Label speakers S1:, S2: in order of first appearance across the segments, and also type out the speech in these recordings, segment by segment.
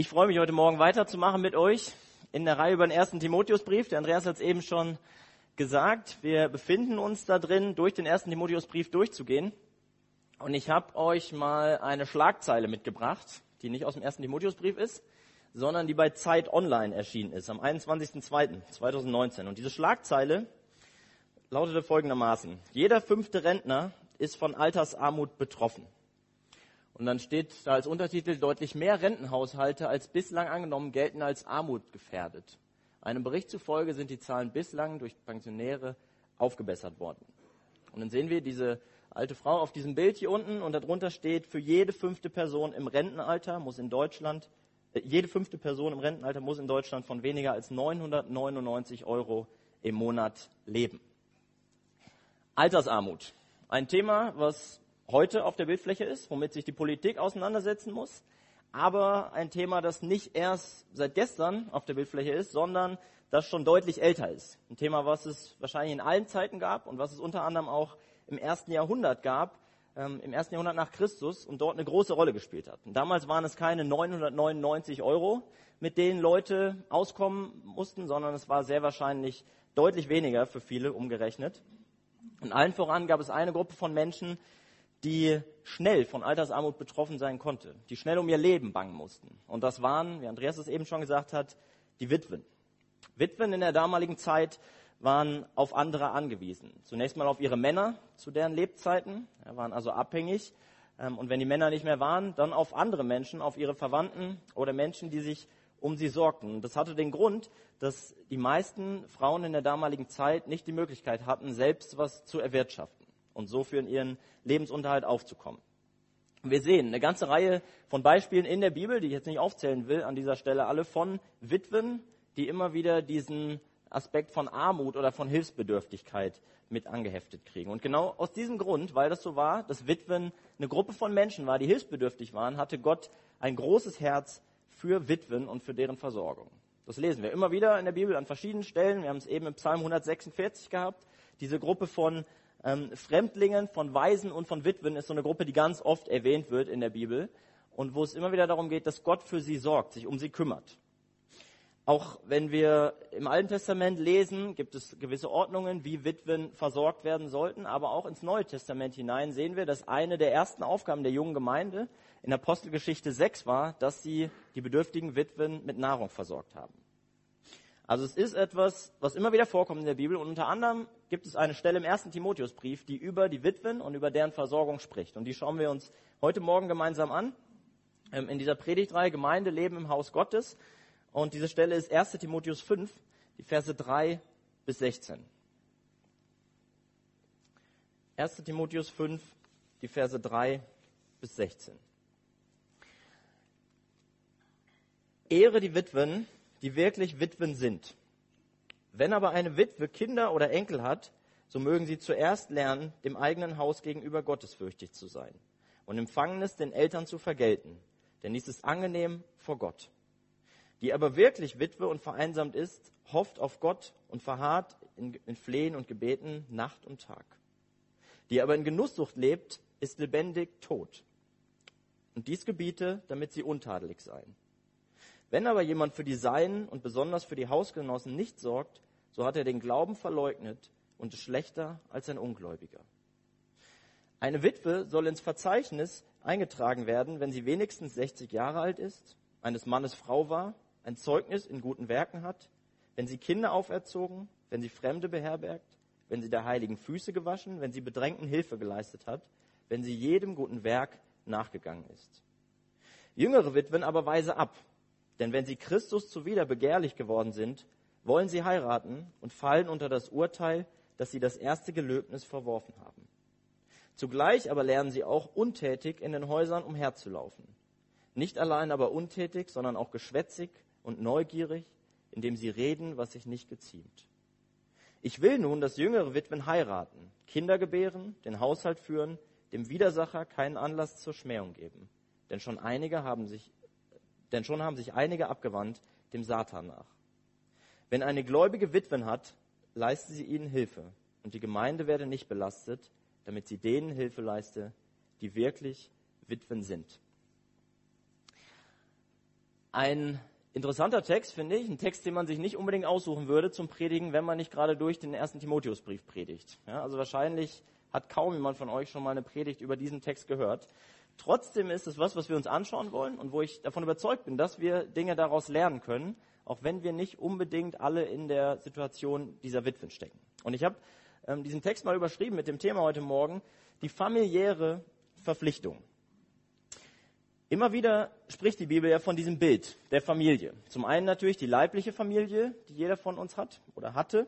S1: Ich freue mich heute Morgen weiterzumachen mit euch in der Reihe über den ersten Timotheusbrief. Der Andreas hat es eben schon gesagt. Wir befinden uns da drin, durch den ersten Timotheusbrief durchzugehen. Und ich habe euch mal eine Schlagzeile mitgebracht, die nicht aus dem ersten Timotheusbrief ist, sondern die bei Zeit Online erschienen ist, am 21.02.2019. Und diese Schlagzeile lautete folgendermaßen. Jeder fünfte Rentner ist von Altersarmut betroffen. Und dann steht da als Untertitel, deutlich mehr Rentenhaushalte als bislang angenommen gelten als armutgefährdet. Einem Bericht zufolge sind die Zahlen bislang durch Pensionäre aufgebessert worden. Und dann sehen wir diese alte Frau auf diesem Bild hier unten und darunter steht, für jede fünfte Person im Rentenalter muss in Deutschland, äh, jede fünfte Person im Rentenalter muss in Deutschland von weniger als 999 Euro im Monat leben. Altersarmut. Ein Thema, was heute auf der Bildfläche ist, womit sich die Politik auseinandersetzen muss. Aber ein Thema, das nicht erst seit gestern auf der Bildfläche ist, sondern das schon deutlich älter ist. Ein Thema, was es wahrscheinlich in allen Zeiten gab und was es unter anderem auch im ersten Jahrhundert gab, ähm, im ersten Jahrhundert nach Christus und dort eine große Rolle gespielt hat. Und damals waren es keine 999 Euro, mit denen Leute auskommen mussten, sondern es war sehr wahrscheinlich deutlich weniger für viele umgerechnet. Und allen voran gab es eine Gruppe von Menschen, die schnell von Altersarmut betroffen sein konnte, die schnell um ihr Leben bangen mussten. Und das waren, wie Andreas es eben schon gesagt hat, die Witwen. Witwen in der damaligen Zeit waren auf andere angewiesen. Zunächst mal auf ihre Männer zu deren Lebzeiten, waren also abhängig. Ähm, und wenn die Männer nicht mehr waren, dann auf andere Menschen, auf ihre Verwandten oder Menschen, die sich um sie sorgten. Das hatte den Grund, dass die meisten Frauen in der damaligen Zeit nicht die Möglichkeit hatten, selbst was zu erwirtschaften und so für ihren Lebensunterhalt aufzukommen. Wir sehen eine ganze Reihe von Beispielen in der Bibel, die ich jetzt nicht aufzählen will an dieser Stelle, alle von Witwen, die immer wieder diesen Aspekt von Armut oder von Hilfsbedürftigkeit mit angeheftet kriegen. Und genau aus diesem Grund, weil das so war, dass Witwen eine Gruppe von Menschen war, die hilfsbedürftig waren, hatte Gott ein großes Herz für Witwen und für deren Versorgung. Das lesen wir immer wieder in der Bibel an verschiedenen Stellen. Wir haben es eben im Psalm 146 gehabt. Diese Gruppe von ähm, Fremdlingen, von Waisen und von Witwen ist so eine Gruppe, die ganz oft erwähnt wird in der Bibel und wo es immer wieder darum geht, dass Gott für sie sorgt, sich um sie kümmert. Auch wenn wir im Alten Testament lesen, gibt es gewisse Ordnungen, wie Witwen versorgt werden sollten, aber auch ins Neue Testament hinein sehen wir, dass eine der ersten Aufgaben der jungen Gemeinde in Apostelgeschichte 6 war, dass sie die bedürftigen Witwen mit Nahrung versorgt haben. Also es ist etwas, was immer wieder vorkommt in der Bibel und unter anderem gibt es eine Stelle im ersten Timotheusbrief, die über die Witwen und über deren Versorgung spricht. Und die schauen wir uns heute Morgen gemeinsam an. Ähm, in dieser Predigtreihe Gemeinde leben im Haus Gottes. Und diese Stelle ist 1 Timotheus 5, die Verse 3 bis 16. 1 Timotheus 5, die Verse 3 bis 16. Ehre die Witwen, die wirklich Witwen sind. Wenn aber eine Witwe Kinder oder Enkel hat, so mögen sie zuerst lernen, dem eigenen Haus gegenüber gottesfürchtig zu sein und Empfangenes den Eltern zu vergelten, denn dies ist angenehm vor Gott. Die aber wirklich Witwe und vereinsamt ist, hofft auf Gott und verharrt in, in Flehen und Gebeten Nacht und Tag. Die aber in Genusssucht lebt, ist lebendig tot. Und dies gebiete, damit sie untadelig seien. Wenn aber jemand für die Seinen und besonders für die Hausgenossen nicht sorgt, so hat er den Glauben verleugnet und ist schlechter als ein Ungläubiger. Eine Witwe soll ins Verzeichnis eingetragen werden, wenn sie wenigstens 60 Jahre alt ist, eines Mannes Frau war, ein Zeugnis in guten Werken hat, wenn sie Kinder auferzogen, wenn sie Fremde beherbergt, wenn sie der heiligen Füße gewaschen, wenn sie Bedrängten Hilfe geleistet hat, wenn sie jedem guten Werk nachgegangen ist. Jüngere Witwen aber weise ab, denn wenn sie Christus zuwider begehrlich geworden sind, wollen sie heiraten und fallen unter das Urteil, dass sie das erste Gelöbnis verworfen haben. Zugleich aber lernen sie auch untätig in den Häusern umherzulaufen. Nicht allein aber untätig, sondern auch geschwätzig und neugierig, indem sie reden, was sich nicht geziemt. Ich will nun, dass jüngere Witwen heiraten, Kinder gebären, den Haushalt führen, dem Widersacher keinen Anlass zur Schmähung geben. Denn schon einige haben sich denn schon haben sich einige abgewandt dem Satan nach. Wenn eine gläubige Witwen hat, leiste sie ihnen Hilfe und die Gemeinde werde nicht belastet, damit sie denen Hilfe leiste, die wirklich Witwen sind. Ein interessanter Text, finde ich. Ein Text, den man sich nicht unbedingt aussuchen würde zum Predigen, wenn man nicht gerade durch den ersten Timotheusbrief predigt. Ja, also wahrscheinlich hat kaum jemand von euch schon mal eine Predigt über diesen Text gehört. Trotzdem ist es was, was wir uns anschauen wollen und wo ich davon überzeugt bin, dass wir Dinge daraus lernen können, auch wenn wir nicht unbedingt alle in der Situation dieser Witwen stecken. Und ich habe ähm, diesen Text mal überschrieben mit dem Thema heute Morgen, die familiäre Verpflichtung. Immer wieder spricht die Bibel ja von diesem Bild der Familie. Zum einen natürlich die leibliche Familie, die jeder von uns hat oder hatte.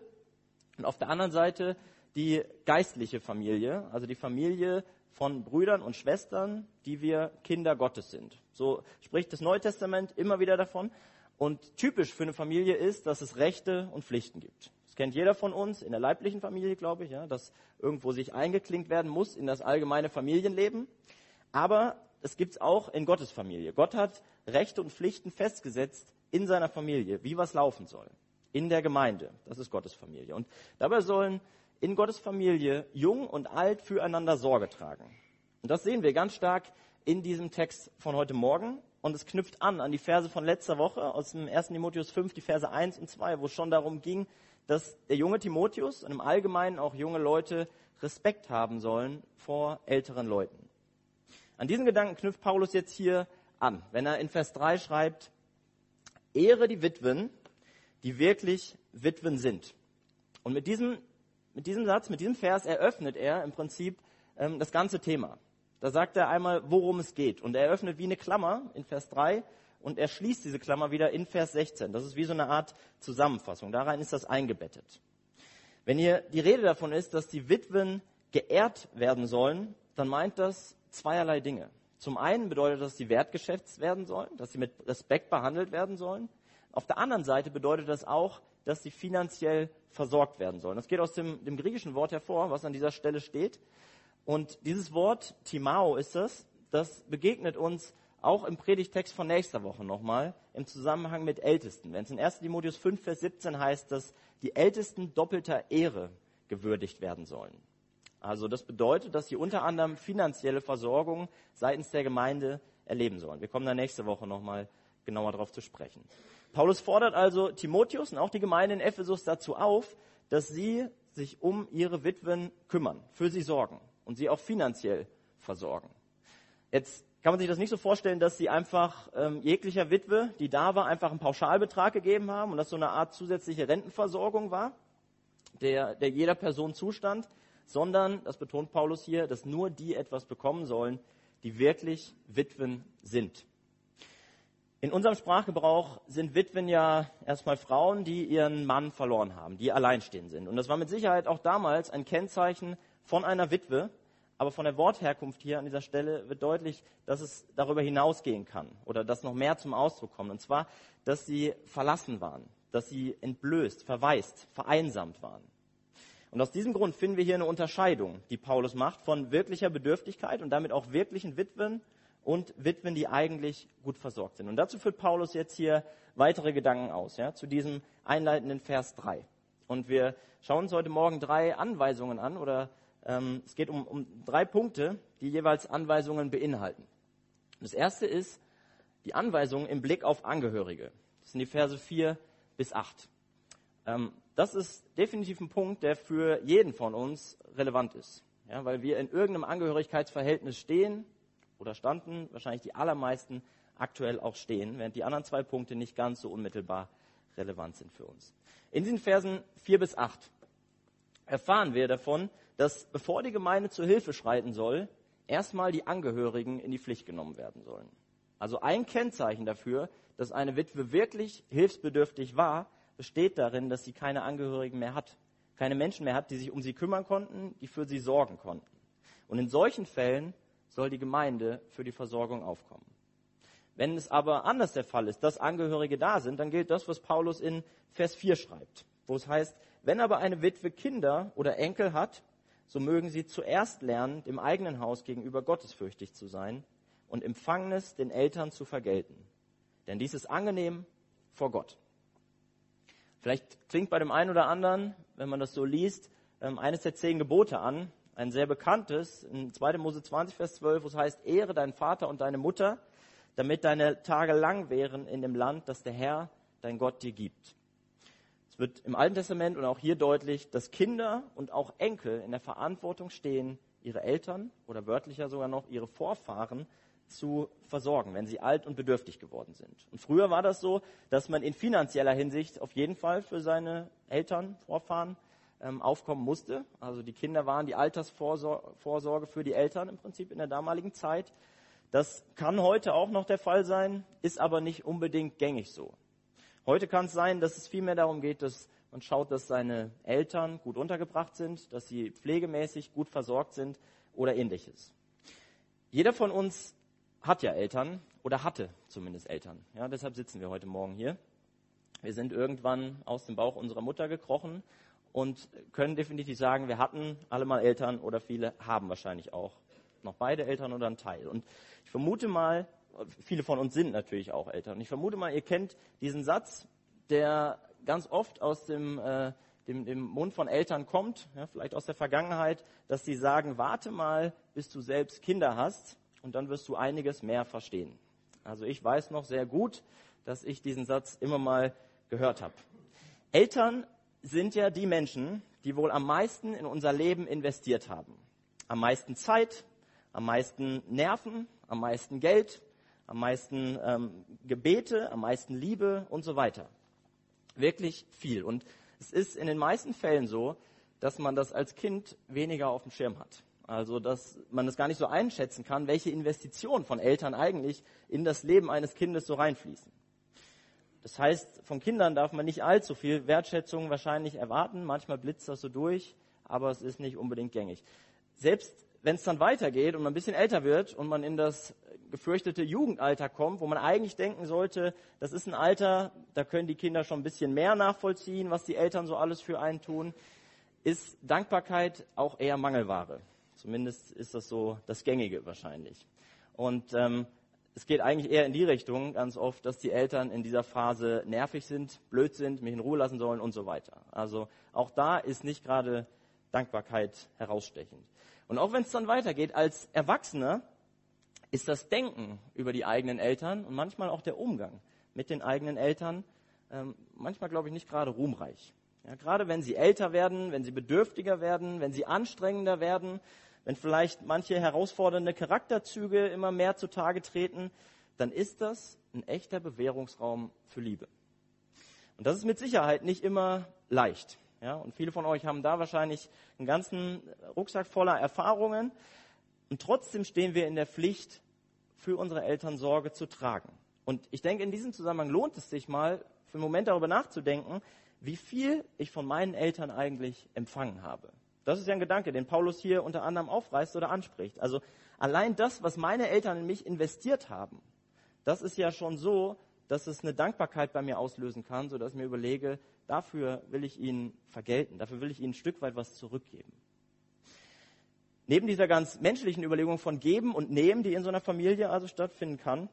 S1: Und auf der anderen Seite die geistliche Familie, also die Familie von Brüdern und Schwestern, die wir Kinder Gottes sind. So spricht das Neue Testament immer wieder davon. Und typisch für eine Familie ist, dass es Rechte und Pflichten gibt. Das kennt jeder von uns in der leiblichen Familie, glaube ich, ja, dass irgendwo sich eingeklinkt werden muss in das allgemeine Familienleben. Aber es gibt es auch in Gottes Familie. Gott hat Rechte und Pflichten festgesetzt in seiner Familie, wie was laufen soll. In der Gemeinde. Das ist Gottes Familie. Und dabei sollen in Gottes Familie jung und alt füreinander Sorge tragen. Und das sehen wir ganz stark in diesem Text von heute Morgen. Und es knüpft an an die Verse von letzter Woche aus dem 1. Timotheus 5, die Verse 1 und 2, wo es schon darum ging, dass der junge Timotheus und im Allgemeinen auch junge Leute Respekt haben sollen vor älteren Leuten. An diesen Gedanken knüpft Paulus jetzt hier an, wenn er in Vers 3 schreibt, Ehre die Witwen, die wirklich Witwen sind. Und mit diesem, mit diesem Satz, mit diesem Vers eröffnet er im Prinzip ähm, das ganze Thema. Da sagt er einmal, worum es geht. Und er eröffnet wie eine Klammer in Vers 3 und er schließt diese Klammer wieder in Vers 16. Das ist wie so eine Art Zusammenfassung. Darein ist das eingebettet. Wenn hier die Rede davon ist, dass die Witwen geehrt werden sollen, dann meint das zweierlei Dinge. Zum einen bedeutet das, dass sie wertgeschätzt werden sollen, dass sie mit Respekt behandelt werden sollen. Auf der anderen Seite bedeutet das auch, dass sie finanziell versorgt werden sollen. Das geht aus dem, dem griechischen Wort hervor, was an dieser Stelle steht. Und dieses Wort, Timao ist das, das begegnet uns auch im Predigtext von nächster Woche nochmal im Zusammenhang mit Ältesten. Wenn es in 1 Timotheus 5, Vers 17 heißt, dass die Ältesten doppelter Ehre gewürdigt werden sollen. Also das bedeutet, dass sie unter anderem finanzielle Versorgung seitens der Gemeinde erleben sollen. Wir kommen da nächste Woche nochmal genauer darauf zu sprechen. Paulus fordert also Timotheus und auch die Gemeinde in Ephesus dazu auf, dass sie sich um ihre Witwen kümmern, für sie sorgen und sie auch finanziell versorgen. Jetzt kann man sich das nicht so vorstellen, dass sie einfach ähm, jeglicher Witwe, die da war, einfach einen Pauschalbetrag gegeben haben und das so eine Art zusätzliche Rentenversorgung war, der, der jeder Person zustand, sondern, das betont Paulus hier, dass nur die etwas bekommen sollen, die wirklich Witwen sind. In unserem Sprachgebrauch sind Witwen ja erstmal Frauen, die ihren Mann verloren haben, die alleinstehend sind. Und das war mit Sicherheit auch damals ein Kennzeichen von einer Witwe. Aber von der Wortherkunft hier an dieser Stelle wird deutlich, dass es darüber hinausgehen kann oder dass noch mehr zum Ausdruck kommt. Und zwar, dass sie verlassen waren, dass sie entblößt, verwaist, vereinsamt waren. Und aus diesem Grund finden wir hier eine Unterscheidung, die Paulus macht von wirklicher Bedürftigkeit und damit auch wirklichen Witwen und Witwen, die eigentlich gut versorgt sind. Und dazu führt Paulus jetzt hier weitere Gedanken aus, ja, zu diesem einleitenden Vers 3. Und wir schauen uns heute Morgen drei Anweisungen an oder ähm, es geht um, um drei Punkte, die jeweils Anweisungen beinhalten. Das erste ist die Anweisung im Blick auf Angehörige. Das sind die Verse 4 bis 8. Ähm, das ist definitiv ein Punkt, der für jeden von uns relevant ist. Ja, weil wir in irgendeinem Angehörigkeitsverhältnis stehen oder standen, wahrscheinlich die allermeisten aktuell auch stehen, während die anderen zwei Punkte nicht ganz so unmittelbar relevant sind für uns. In diesen Versen 4 bis 8 erfahren wir davon, dass bevor die Gemeinde zur Hilfe schreiten soll, erstmal die Angehörigen in die Pflicht genommen werden sollen. Also ein Kennzeichen dafür, dass eine Witwe wirklich hilfsbedürftig war, besteht darin, dass sie keine Angehörigen mehr hat, keine Menschen mehr hat, die sich um sie kümmern konnten, die für sie sorgen konnten. Und in solchen Fällen soll die Gemeinde für die Versorgung aufkommen. Wenn es aber anders der Fall ist, dass Angehörige da sind, dann gilt das, was Paulus in Vers 4 schreibt, wo es heißt, wenn aber eine Witwe Kinder oder Enkel hat, so mögen sie zuerst lernen, dem eigenen Haus gegenüber gottesfürchtig zu sein und Empfangenes den Eltern zu vergelten. Denn dies ist angenehm vor Gott. Vielleicht klingt bei dem einen oder anderen, wenn man das so liest, ähm, eines der zehn Gebote an, ein sehr bekanntes, in 2. Mose 20, Vers 12, wo es heißt, ehre deinen Vater und deine Mutter, damit deine Tage lang wären in dem Land, das der Herr, dein Gott, dir gibt. Es wird im Alten Testament und auch hier deutlich, dass Kinder und auch Enkel in der Verantwortung stehen, ihre Eltern oder wörtlicher sogar noch ihre Vorfahren zu versorgen, wenn sie alt und bedürftig geworden sind. Und früher war das so, dass man in finanzieller Hinsicht auf jeden Fall für seine Eltern, Vorfahren ähm, aufkommen musste. Also die Kinder waren die Altersvorsorge für die Eltern im Prinzip in der damaligen Zeit. Das kann heute auch noch der Fall sein, ist aber nicht unbedingt gängig so. Heute kann es sein, dass es vielmehr darum geht, dass man schaut, dass seine Eltern gut untergebracht sind, dass sie pflegemäßig gut versorgt sind oder ähnliches. Jeder von uns hat ja Eltern oder hatte zumindest Eltern. Ja, deshalb sitzen wir heute Morgen hier. Wir sind irgendwann aus dem Bauch unserer Mutter gekrochen und können definitiv sagen, wir hatten alle mal Eltern oder viele haben wahrscheinlich auch noch beide Eltern oder einen Teil. Und ich vermute mal, viele von uns sind natürlich auch Eltern. Ich vermute mal, ihr kennt diesen Satz, der ganz oft aus dem, äh, dem, dem Mund von Eltern kommt, ja, vielleicht aus der Vergangenheit, dass sie sagen, warte mal, bis du selbst Kinder hast und dann wirst du einiges mehr verstehen. Also ich weiß noch sehr gut, dass ich diesen Satz immer mal gehört habe. Eltern sind ja die Menschen, die wohl am meisten in unser Leben investiert haben. Am meisten Zeit, am meisten Nerven, am meisten Geld, am meisten ähm, Gebete, am meisten Liebe und so weiter. Wirklich viel. Und es ist in den meisten Fällen so, dass man das als Kind weniger auf dem Schirm hat. Also, dass man es gar nicht so einschätzen kann, welche Investitionen von Eltern eigentlich in das Leben eines Kindes so reinfließen. Das heißt, von Kindern darf man nicht allzu viel Wertschätzung wahrscheinlich erwarten. Manchmal blitzt das so durch, aber es ist nicht unbedingt gängig. Selbst wenn es dann weitergeht und man ein bisschen älter wird und man in das gefürchtete Jugendalter kommt, wo man eigentlich denken sollte, das ist ein Alter, da können die Kinder schon ein bisschen mehr nachvollziehen, was die Eltern so alles für einen tun, ist Dankbarkeit auch eher Mangelware. Zumindest ist das so das Gängige wahrscheinlich. Und ähm, es geht eigentlich eher in die Richtung ganz oft, dass die Eltern in dieser Phase nervig sind, blöd sind, mich in Ruhe lassen sollen und so weiter. Also auch da ist nicht gerade Dankbarkeit herausstechend. Und auch wenn es dann weitergeht, als Erwachsener ist das Denken über die eigenen Eltern und manchmal auch der Umgang mit den eigenen Eltern ähm, manchmal, glaube ich, nicht gerade ruhmreich. Ja, gerade wenn sie älter werden, wenn sie bedürftiger werden, wenn sie anstrengender werden, wenn vielleicht manche herausfordernde Charakterzüge immer mehr zutage treten, dann ist das ein echter Bewährungsraum für Liebe. Und das ist mit Sicherheit nicht immer leicht. Ja, und viele von euch haben da wahrscheinlich einen ganzen Rucksack voller Erfahrungen. Und trotzdem stehen wir in der Pflicht, für unsere Eltern Sorge zu tragen. Und ich denke, in diesem Zusammenhang lohnt es sich mal, für einen Moment darüber nachzudenken, wie viel ich von meinen Eltern eigentlich empfangen habe. Das ist ja ein Gedanke, den Paulus hier unter anderem aufreißt oder anspricht. Also allein das, was meine Eltern in mich investiert haben, das ist ja schon so, dass es eine Dankbarkeit bei mir auslösen kann, sodass ich mir überlege, dafür will ich ihnen vergelten, dafür will ich ihnen ein Stück weit was zurückgeben. Neben dieser ganz menschlichen Überlegung von Geben und Nehmen, die in so einer Familie also stattfinden kann,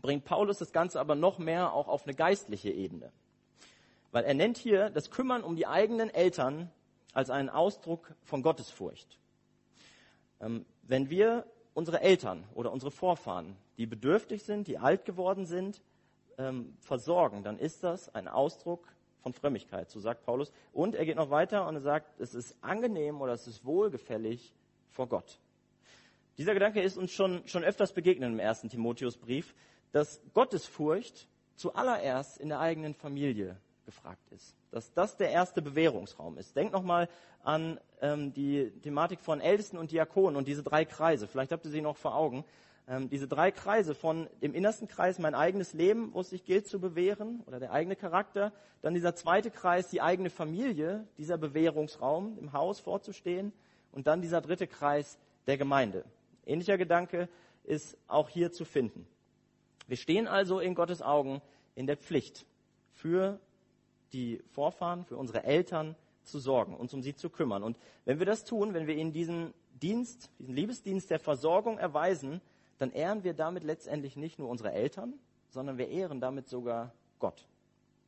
S1: bringt Paulus das Ganze aber noch mehr auch auf eine geistliche Ebene. Weil er nennt hier das Kümmern um die eigenen Eltern als einen Ausdruck von Gottesfurcht. Ähm, wenn wir unsere Eltern oder unsere Vorfahren, die bedürftig sind, die alt geworden sind, ähm, versorgen, dann ist das ein Ausdruck von Frömmigkeit, so sagt Paulus. Und er geht noch weiter und er sagt, es ist angenehm oder es ist wohlgefällig vor Gott. Dieser Gedanke ist uns schon, schon öfters begegnet im ersten Timotheusbrief, dass Gottesfurcht zuallererst in der eigenen Familie gefragt ist. Dass das der erste Bewährungsraum ist. Denkt nochmal an ähm, die Thematik von Ältesten und Diakonen und diese drei Kreise. Vielleicht habt ihr sie noch vor Augen. Ähm, diese drei Kreise von dem innersten Kreis mein eigenes Leben, wo es sich gilt zu bewähren, oder der eigene Charakter. Dann dieser zweite Kreis, die eigene Familie, dieser Bewährungsraum im Haus vorzustehen. Und dann dieser dritte Kreis der Gemeinde. Ähnlicher Gedanke ist auch hier zu finden. Wir stehen also in Gottes Augen in der Pflicht, für die Vorfahren, für unsere Eltern zu sorgen, uns um sie zu kümmern. Und wenn wir das tun, wenn wir ihnen diesen Dienst, diesen Liebesdienst der Versorgung erweisen, dann ehren wir damit letztendlich nicht nur unsere Eltern, sondern wir ehren damit sogar Gott.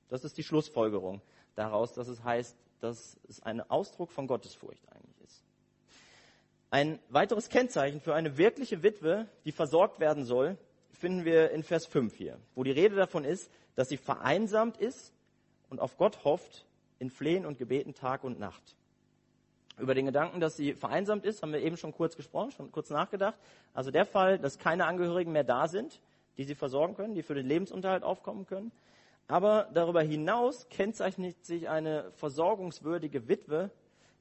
S1: Das ist die Schlussfolgerung daraus, dass es heißt, dass es ein Ausdruck von Gottesfurcht eigentlich ist. Ein weiteres Kennzeichen für eine wirkliche Witwe, die versorgt werden soll, finden wir in Vers 5 hier, wo die Rede davon ist, dass sie vereinsamt ist und auf Gott hofft in Flehen und Gebeten Tag und Nacht. Über den Gedanken, dass sie vereinsamt ist, haben wir eben schon kurz gesprochen, schon kurz nachgedacht. Also der Fall, dass keine Angehörigen mehr da sind, die sie versorgen können, die für den Lebensunterhalt aufkommen können. Aber darüber hinaus kennzeichnet sich eine versorgungswürdige Witwe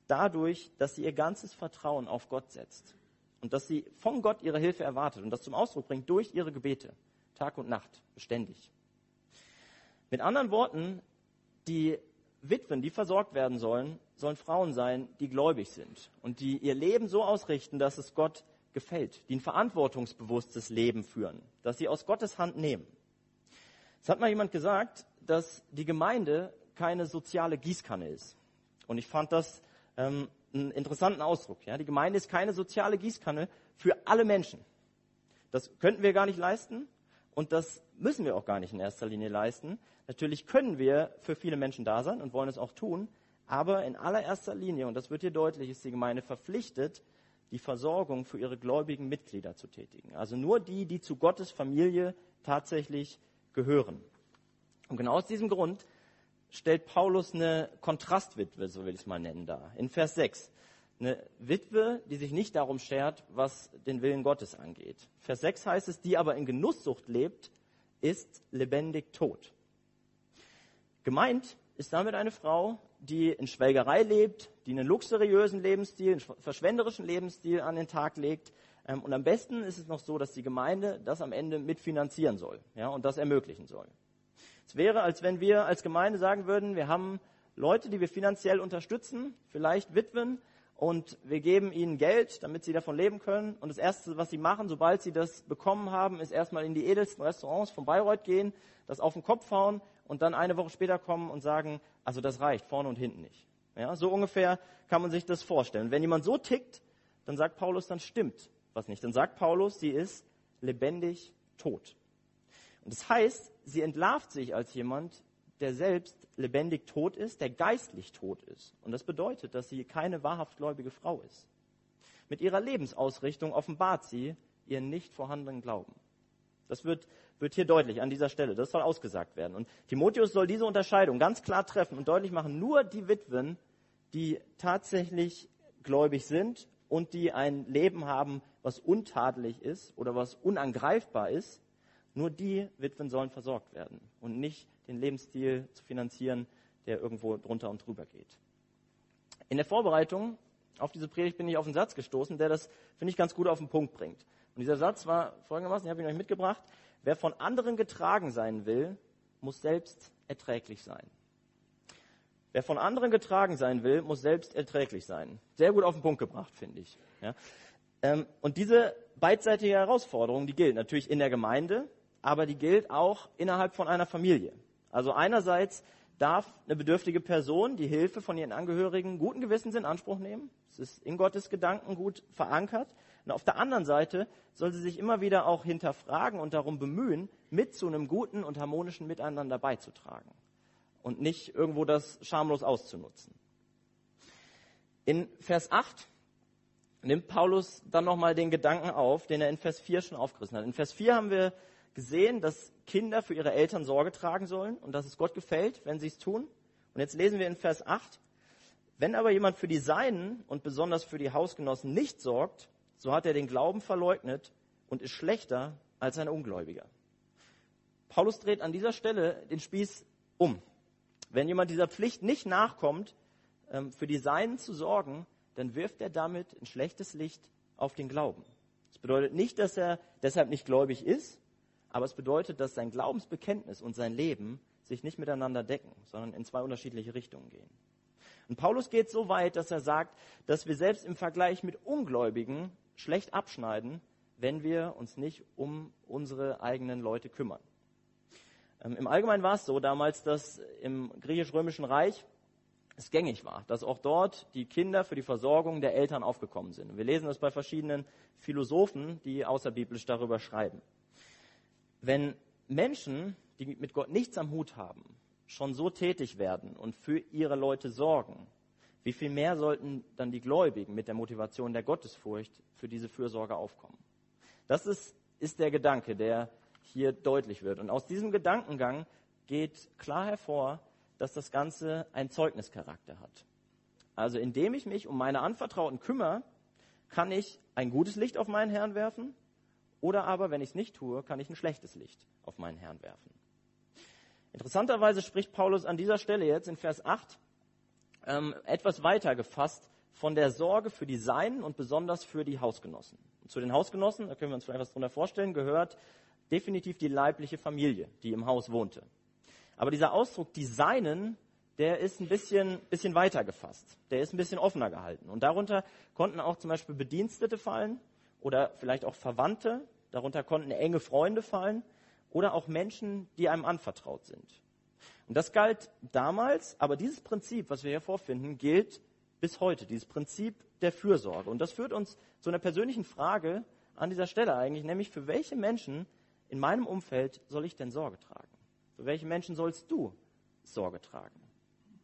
S1: dadurch, dass sie ihr ganzes Vertrauen auf Gott setzt und dass sie von Gott ihre Hilfe erwartet und das zum Ausdruck bringt durch ihre Gebete, Tag und Nacht, beständig. Mit anderen Worten, die Witwen, die versorgt werden sollen, sollen Frauen sein, die gläubig sind und die ihr Leben so ausrichten, dass es Gott gefällt, die ein verantwortungsbewusstes Leben führen, dass sie aus Gottes Hand nehmen. Es hat mal jemand gesagt, dass die Gemeinde keine soziale Gießkanne ist. Und ich fand das ähm, einen interessanten Ausdruck. Ja? Die Gemeinde ist keine soziale Gießkanne für alle Menschen. Das könnten wir gar nicht leisten und das müssen wir auch gar nicht in erster Linie leisten. Natürlich können wir für viele Menschen da sein und wollen es auch tun, aber in allererster Linie, und das wird hier deutlich, ist die Gemeinde verpflichtet, die Versorgung für ihre gläubigen Mitglieder zu tätigen. Also nur die, die zu Gottes Familie tatsächlich gehören. Und genau aus diesem Grund stellt Paulus eine Kontrastwitwe, so will ich es mal nennen, dar. In Vers 6. Eine Witwe, die sich nicht darum schert, was den Willen Gottes angeht. Vers 6 heißt es, die aber in Genusssucht lebt, ist lebendig tot. Gemeint ist damit eine Frau, die in Schwelgerei lebt, die einen luxuriösen Lebensstil, einen verschwenderischen Lebensstil an den Tag legt. Ähm, und am besten ist es noch so, dass die Gemeinde das am Ende mitfinanzieren soll ja, und das ermöglichen soll. Es wäre, als wenn wir als Gemeinde sagen würden, wir haben Leute, die wir finanziell unterstützen, vielleicht Witwen, und wir geben ihnen Geld, damit sie davon leben können. Und das Erste, was sie machen, sobald sie das bekommen haben, ist erstmal in die edelsten Restaurants von Bayreuth gehen, das auf den Kopf hauen und dann eine Woche später kommen und sagen, also das reicht, vorne und hinten nicht. Ja, so ungefähr kann man sich das vorstellen. wenn jemand so tickt, dann sagt Paulus, dann stimmt was nicht. Dann sagt Paulus, sie ist lebendig tot. Und das heißt, sie entlarvt sich als jemand, der selbst lebendig tot ist, der geistlich tot ist. Und das bedeutet, dass sie keine wahrhaft gläubige Frau ist. Mit ihrer Lebensausrichtung offenbart sie ihren nicht vorhandenen Glauben. Das wird, wird hier deutlich an dieser Stelle. Das soll ausgesagt werden. Und Timotheus soll diese Unterscheidung ganz klar treffen und deutlich machen. Nur die Witwen, die tatsächlich gläubig sind und die ein Leben haben, was untadelig ist oder was unangreifbar ist, nur die Witwen sollen versorgt werden und nicht den Lebensstil zu finanzieren, der irgendwo drunter und drüber geht. In der Vorbereitung auf diese Predigt bin ich auf einen Satz gestoßen, der das, finde ich, ganz gut auf den Punkt bringt. Und dieser Satz war folgendermaßen, ich habe ihn euch mitgebracht, wer von anderen getragen sein will, muss selbst erträglich sein. Wer von anderen getragen sein will, muss selbst erträglich sein. Sehr gut auf den Punkt gebracht, finde ich. Ja. Ähm, und diese beidseitige Herausforderung, die gilt natürlich in der Gemeinde, aber die gilt auch innerhalb von einer Familie. Also einerseits darf eine bedürftige Person die Hilfe von ihren Angehörigen guten Gewissens in Anspruch nehmen. Es ist in Gottes Gedanken gut verankert. Und auf der anderen Seite soll sie sich immer wieder auch hinterfragen und darum bemühen, mit zu einem guten und harmonischen Miteinander beizutragen und nicht irgendwo das schamlos auszunutzen. In Vers 8 nimmt Paulus dann nochmal den Gedanken auf, den er in Vers 4 schon aufgerissen hat. In Vers 4 haben wir gesehen, dass Kinder für ihre Eltern Sorge tragen sollen und dass es Gott gefällt, wenn sie es tun. Und jetzt lesen wir in Vers 8, wenn aber jemand für die Seinen und besonders für die Hausgenossen nicht sorgt, so hat er den Glauben verleugnet und ist schlechter als ein Ungläubiger. Paulus dreht an dieser Stelle den Spieß um. Wenn jemand dieser Pflicht nicht nachkommt, ähm, für die Seinen zu sorgen, dann wirft er damit ein schlechtes Licht auf den Glauben. Das bedeutet nicht, dass er deshalb nicht gläubig ist, aber es bedeutet, dass sein Glaubensbekenntnis und sein Leben sich nicht miteinander decken, sondern in zwei unterschiedliche Richtungen gehen. Und Paulus geht so weit, dass er sagt, dass wir selbst im Vergleich mit Ungläubigen schlecht abschneiden, wenn wir uns nicht um unsere eigenen Leute kümmern. Ähm, Im Allgemeinen war es so damals, dass im griechisch-römischen Reich es gängig war, dass auch dort die Kinder für die Versorgung der Eltern aufgekommen sind. Wir lesen das bei verschiedenen Philosophen, die außerbiblisch darüber schreiben. Wenn Menschen, die mit Gott nichts am Hut haben, schon so tätig werden und für ihre Leute sorgen, wie viel mehr sollten dann die Gläubigen mit der Motivation der Gottesfurcht für diese Fürsorge aufkommen? Das ist, ist der Gedanke, der hier deutlich wird. Und aus diesem Gedankengang geht klar hervor, dass das Ganze einen Zeugnischarakter hat. Also indem ich mich um meine Anvertrauten kümmere, kann ich ein gutes Licht auf meinen Herrn werfen oder aber, wenn ich es nicht tue, kann ich ein schlechtes Licht auf meinen Herrn werfen. Interessanterweise spricht Paulus an dieser Stelle jetzt in Vers 8 ähm, etwas weiter gefasst von der Sorge für die Seinen und besonders für die Hausgenossen. Und zu den Hausgenossen, da können wir uns vielleicht was drunter vorstellen, gehört definitiv die leibliche Familie, die im Haus wohnte. Aber dieser Ausdruck, die Seinen, der ist ein bisschen, bisschen weiter gefasst. Der ist ein bisschen offener gehalten. Und darunter konnten auch zum Beispiel Bedienstete fallen oder vielleicht auch Verwandte. Darunter konnten enge Freunde fallen oder auch Menschen, die einem anvertraut sind. Und das galt damals, aber dieses Prinzip, was wir hier vorfinden, gilt bis heute, dieses Prinzip der Fürsorge. Und das führt uns zu einer persönlichen Frage an dieser Stelle eigentlich, nämlich für welche Menschen in meinem Umfeld soll ich denn Sorge tragen? Für welche Menschen sollst du Sorge tragen?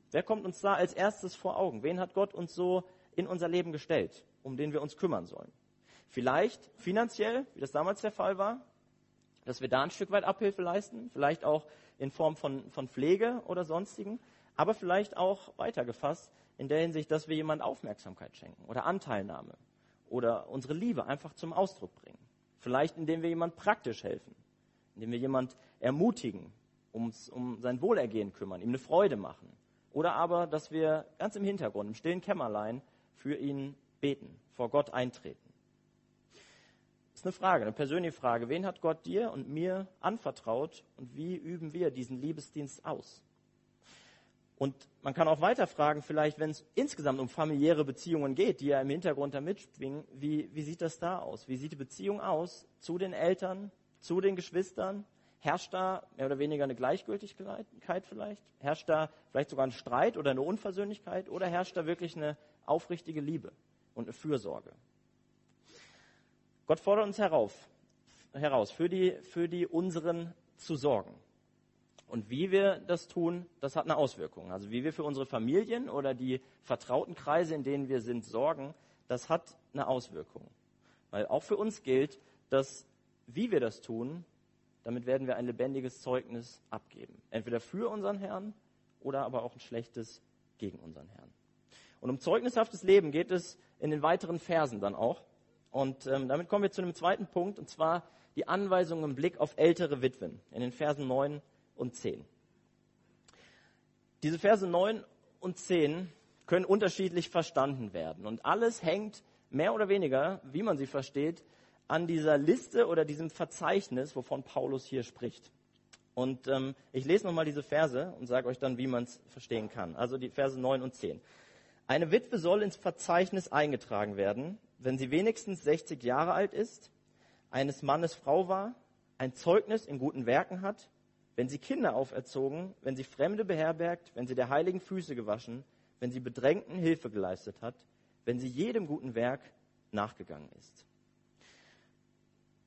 S1: Wer kommt uns da als erstes vor Augen? Wen hat Gott uns so in unser Leben gestellt, um den wir uns kümmern sollen? Vielleicht finanziell, wie das damals der Fall war, dass wir da ein Stück weit Abhilfe leisten, vielleicht auch in Form von, von Pflege oder sonstigen, aber vielleicht auch weitergefasst in der Hinsicht, dass wir jemand Aufmerksamkeit schenken oder Anteilnahme oder unsere Liebe einfach zum Ausdruck bringen. Vielleicht indem wir jemand praktisch helfen, indem wir jemand ermutigen, ums, um sein Wohlergehen kümmern, ihm eine Freude machen. Oder aber, dass wir ganz im Hintergrund, im stillen Kämmerlein für ihn beten, vor Gott eintreten. Ist eine Frage, eine persönliche Frage. Wen hat Gott dir und mir anvertraut und wie üben wir diesen Liebesdienst aus? Und man kann auch weiter fragen, vielleicht, wenn es insgesamt um familiäre Beziehungen geht, die ja im Hintergrund da mitschwingen, wie, wie sieht das da aus? Wie sieht die Beziehung aus zu den Eltern, zu den Geschwistern? Herrscht da mehr oder weniger eine Gleichgültigkeit vielleicht? Herrscht da vielleicht sogar ein Streit oder eine Unversöhnlichkeit? Oder herrscht da wirklich eine aufrichtige Liebe und eine Fürsorge? Gott fordert uns herauf, heraus, für die, für die unseren zu sorgen. Und wie wir das tun, das hat eine Auswirkung. Also wie wir für unsere Familien oder die vertrauten Kreise, in denen wir sind, sorgen, das hat eine Auswirkung. Weil auch für uns gilt, dass wie wir das tun, damit werden wir ein lebendiges Zeugnis abgeben. Entweder für unseren Herrn oder aber auch ein schlechtes gegen unseren Herrn. Und um zeugnishaftes Leben geht es in den weiteren Versen dann auch. Und ähm, damit kommen wir zu einem zweiten Punkt, und zwar die Anweisung im Blick auf ältere Witwen in den Versen 9 und 10. Diese Verse 9 und 10 können unterschiedlich verstanden werden. Und alles hängt mehr oder weniger, wie man sie versteht, an dieser Liste oder diesem Verzeichnis, wovon Paulus hier spricht. Und ähm, ich lese nochmal diese Verse und sage euch dann, wie man es verstehen kann. Also die Verse 9 und 10. Eine Witwe soll ins Verzeichnis eingetragen werden, wenn sie wenigstens 60 Jahre alt ist, eines Mannes Frau war, ein Zeugnis in guten Werken hat, wenn sie Kinder auferzogen, wenn sie Fremde beherbergt, wenn sie der heiligen Füße gewaschen, wenn sie Bedrängten Hilfe geleistet hat, wenn sie jedem guten Werk nachgegangen ist.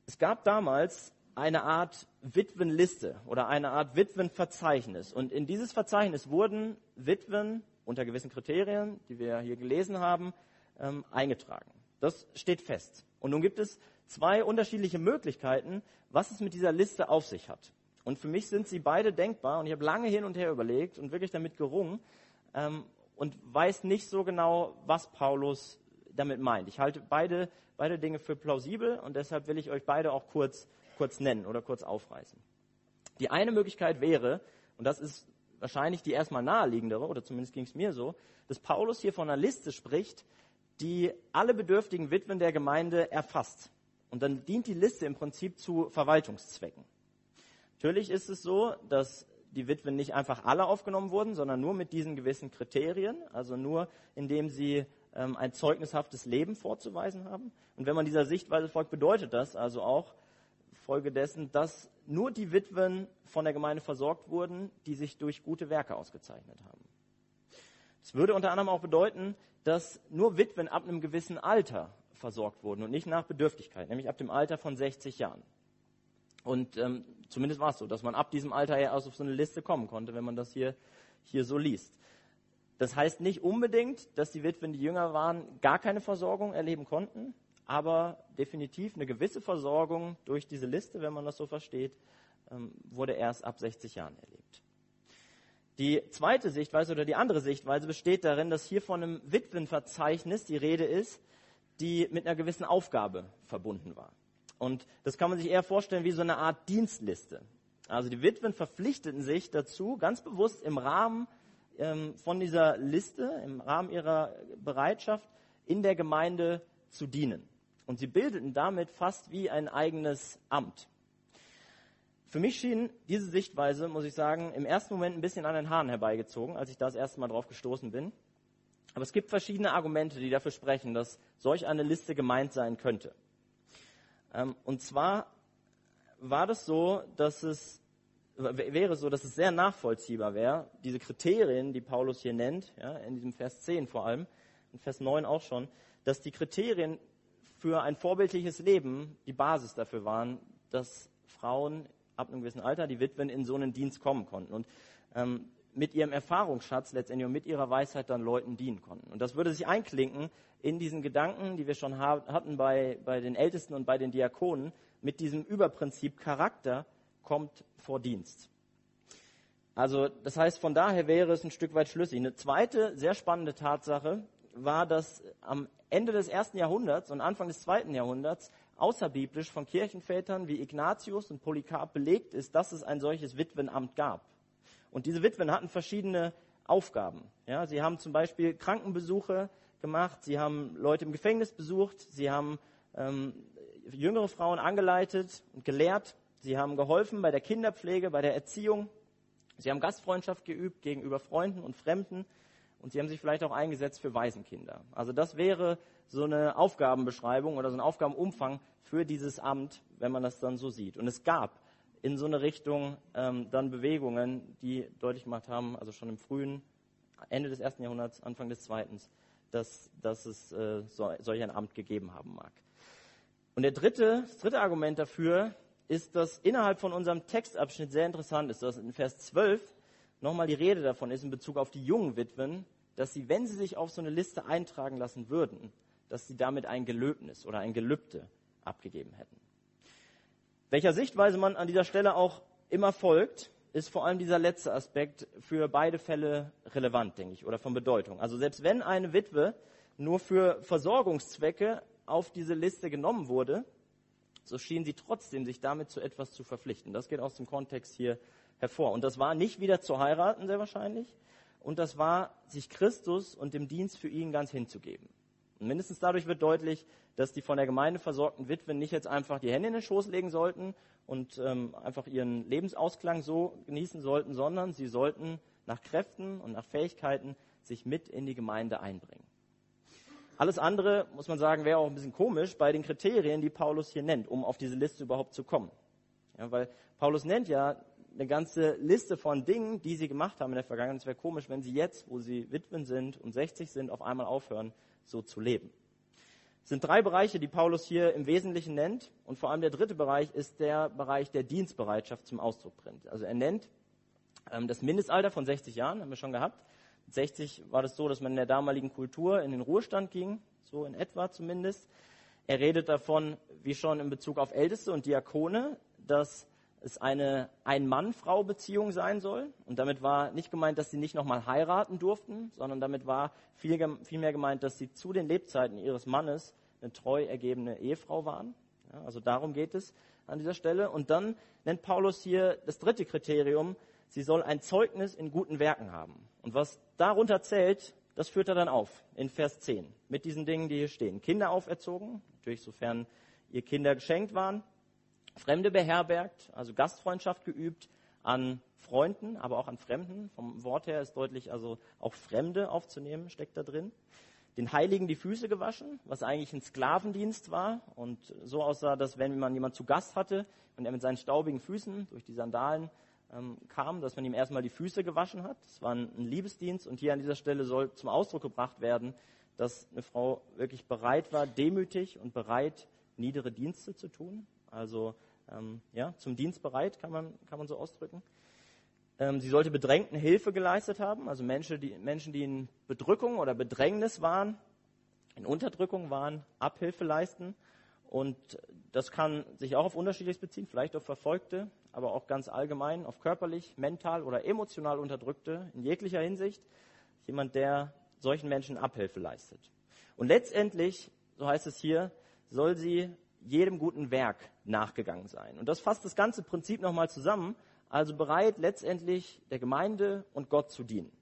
S1: Es gab damals eine Art Witwenliste oder eine Art Witwenverzeichnis. Und in dieses Verzeichnis wurden Witwen unter gewissen Kriterien, die wir hier gelesen haben, ähm, eingetragen. Das steht fest. Und nun gibt es zwei unterschiedliche Möglichkeiten, was es mit dieser Liste auf sich hat. Und für mich sind sie beide denkbar und ich habe lange hin und her überlegt und wirklich damit gerungen ähm, und weiß nicht so genau, was Paulus damit meint. Ich halte beide, beide Dinge für plausibel und deshalb will ich euch beide auch kurz, kurz nennen oder kurz aufreißen. Die eine Möglichkeit wäre, und das ist wahrscheinlich die erstmal naheliegendere, oder zumindest ging es mir so, dass Paulus hier von einer Liste spricht, die alle bedürftigen Witwen der Gemeinde erfasst. Und dann dient die Liste im Prinzip zu Verwaltungszwecken. Natürlich ist es so, dass die Witwen nicht einfach alle aufgenommen wurden, sondern nur mit diesen gewissen Kriterien, also nur indem sie ähm, ein zeugnishaftes Leben vorzuweisen haben. Und wenn man dieser Sichtweise folgt, bedeutet das also auch, Folge dessen, dass nur die Witwen von der Gemeinde versorgt wurden, die sich durch gute Werke ausgezeichnet haben. Es würde unter anderem auch bedeuten, dass nur Witwen ab einem gewissen Alter versorgt wurden und nicht nach Bedürftigkeit, nämlich ab dem Alter von 60 Jahren. Und ähm, zumindest war es so, dass man ab diesem Alter ja aus auf so eine Liste kommen konnte, wenn man das hier, hier so liest. Das heißt nicht unbedingt, dass die Witwen, die jünger waren, gar keine Versorgung erleben konnten, aber definitiv eine gewisse Versorgung durch diese Liste, wenn man das so versteht, ähm, wurde erst ab 60 Jahren erlebt. Die zweite Sichtweise oder die andere Sichtweise besteht darin, dass hier von einem Witwenverzeichnis die Rede ist, die mit einer gewissen Aufgabe verbunden war. Und das kann man sich eher vorstellen wie so eine Art Dienstliste. Also die Witwen verpflichteten sich dazu, ganz bewusst im Rahmen ähm, von dieser Liste, im Rahmen ihrer Bereitschaft, in der Gemeinde zu dienen. Und sie bildeten damit fast wie ein eigenes Amt. Für mich schien diese Sichtweise, muss ich sagen, im ersten Moment ein bisschen an den Haaren herbeigezogen, als ich da das erste Mal drauf gestoßen bin. Aber es gibt verschiedene Argumente, die dafür sprechen, dass solch eine Liste gemeint sein könnte. Ähm, und zwar war das so, dass es wäre so, dass es sehr nachvollziehbar wäre, diese Kriterien, die Paulus hier nennt, ja, in diesem Vers 10 vor allem, in Vers 9 auch schon, dass die Kriterien für ein vorbildliches Leben die Basis dafür waren, dass Frauen ab einem gewissen Alter, die Witwen, in so einen Dienst kommen konnten und ähm, mit ihrem Erfahrungsschatz letztendlich und mit ihrer Weisheit dann Leuten dienen konnten. Und das würde sich einklinken in diesen Gedanken, die wir schon hatten bei, bei den Ältesten und bei den Diakonen, mit diesem Überprinzip Charakter kommt vor Dienst. Also das heißt, von daher wäre es ein Stück weit schlüssig. Eine zweite sehr spannende Tatsache war, dass am Ende des ersten Jahrhunderts und Anfang des zweiten Jahrhunderts außerbiblisch von Kirchenvätern wie Ignatius und Polycarp belegt ist, dass es ein solches Witwenamt gab. Und diese Witwen hatten verschiedene Aufgaben. Ja, sie haben zum Beispiel Krankenbesuche gemacht, sie haben Leute im Gefängnis besucht, sie haben ähm, jüngere Frauen angeleitet und gelehrt, sie haben geholfen bei der Kinderpflege, bei der Erziehung, sie haben Gastfreundschaft geübt gegenüber Freunden und Fremden und sie haben sich vielleicht auch eingesetzt für Waisenkinder. Also das wäre so eine Aufgabenbeschreibung oder so ein Aufgabenumfang für dieses Amt, wenn man das dann so sieht. Und es gab in so eine Richtung ähm, dann Bewegungen, die deutlich gemacht haben, also schon im frühen Ende des ersten Jahrhunderts, Anfang des zweiten, dass, dass es äh, so, solch ein Amt gegeben haben mag. Und der dritte, das dritte Argument dafür ist, dass innerhalb von unserem Textabschnitt sehr interessant ist, dass in Vers 12 nochmal die Rede davon ist in Bezug auf die jungen Witwen, dass sie, wenn sie sich auf so eine Liste eintragen lassen würden, dass sie damit ein Gelöbnis oder ein Gelübde abgegeben hätten. Welcher Sichtweise man an dieser Stelle auch immer folgt, ist vor allem dieser letzte Aspekt für beide Fälle relevant, denke ich, oder von Bedeutung. Also selbst wenn eine Witwe nur für Versorgungszwecke auf diese Liste genommen wurde, so schien sie trotzdem sich damit zu etwas zu verpflichten. Das geht aus dem Kontext hier hervor. Und das war nicht wieder zu heiraten, sehr wahrscheinlich. Und das war, sich Christus und dem Dienst für ihn ganz hinzugeben. Und mindestens dadurch wird deutlich, dass die von der Gemeinde versorgten Witwen nicht jetzt einfach die Hände in den Schoß legen sollten und ähm, einfach ihren Lebensausklang so genießen sollten, sondern sie sollten nach Kräften und nach Fähigkeiten sich mit in die Gemeinde einbringen. Alles andere, muss man sagen, wäre auch ein bisschen komisch bei den Kriterien, die Paulus hier nennt, um auf diese Liste überhaupt zu kommen. Ja, weil Paulus nennt ja eine ganze Liste von Dingen, die sie gemacht haben in der Vergangenheit. Es wäre komisch, wenn sie jetzt, wo sie Witwen sind und 60 sind, auf einmal aufhören, so zu leben. Es sind drei Bereiche, die Paulus hier im Wesentlichen nennt. Und vor allem der dritte Bereich ist der Bereich der Dienstbereitschaft zum Ausdruck bringt. Also er nennt ähm, das Mindestalter von 60 Jahren, haben wir schon gehabt. Mit 60 war das so, dass man in der damaligen Kultur in den Ruhestand ging, so in etwa zumindest. Er redet davon, wie schon in Bezug auf Älteste und Diakone, dass es eine Ein-Mann-Frau-Beziehung sein soll. Und damit war nicht gemeint, dass sie nicht nochmal heiraten durften, sondern damit war viel, vielmehr gemeint, dass sie zu den Lebzeiten ihres Mannes eine treu ergebene Ehefrau waren. Ja, also darum geht es an dieser Stelle. Und dann nennt Paulus hier das dritte Kriterium, sie soll ein Zeugnis in guten Werken haben. Und was darunter zählt, das führt er dann auf in Vers 10 mit diesen Dingen, die hier stehen. Kinder auferzogen, natürlich sofern ihr Kinder geschenkt waren, Fremde beherbergt, also Gastfreundschaft geübt an Freunden, aber auch an Fremden. Vom Wort her ist deutlich, also auch Fremde aufzunehmen, steckt da drin. Den Heiligen die Füße gewaschen, was eigentlich ein Sklavendienst war und so aussah, dass wenn man jemand zu Gast hatte und er mit seinen staubigen Füßen durch die Sandalen ähm, kam, dass man ihm erstmal die Füße gewaschen hat. Das war ein Liebesdienst und hier an dieser Stelle soll zum Ausdruck gebracht werden, dass eine Frau wirklich bereit war, demütig und bereit, niedere Dienste zu tun, also ähm, ja, zum Dienst bereit, kann man, kann man so ausdrücken. Ähm, sie sollte Bedrängten Hilfe geleistet haben, also Menschen die, Menschen, die in Bedrückung oder Bedrängnis waren. in Unterdrückung waren, Abhilfe leisten. Und das kann sich auch auf unterschiedliches beziehen, vielleicht auf Verfolgte, aber auch ganz allgemein auf körperlich, mental oder emotional Unterdrückte in jeglicher Hinsicht. Jemand, der solchen Menschen Abhilfe leistet. Und letztendlich, so heißt es hier, soll sie jedem guten Werk nachgegangen sein. Und das fasst das ganze Prinzip nochmal zusammen, also bereit letztendlich der Gemeinde und Gott zu dienen.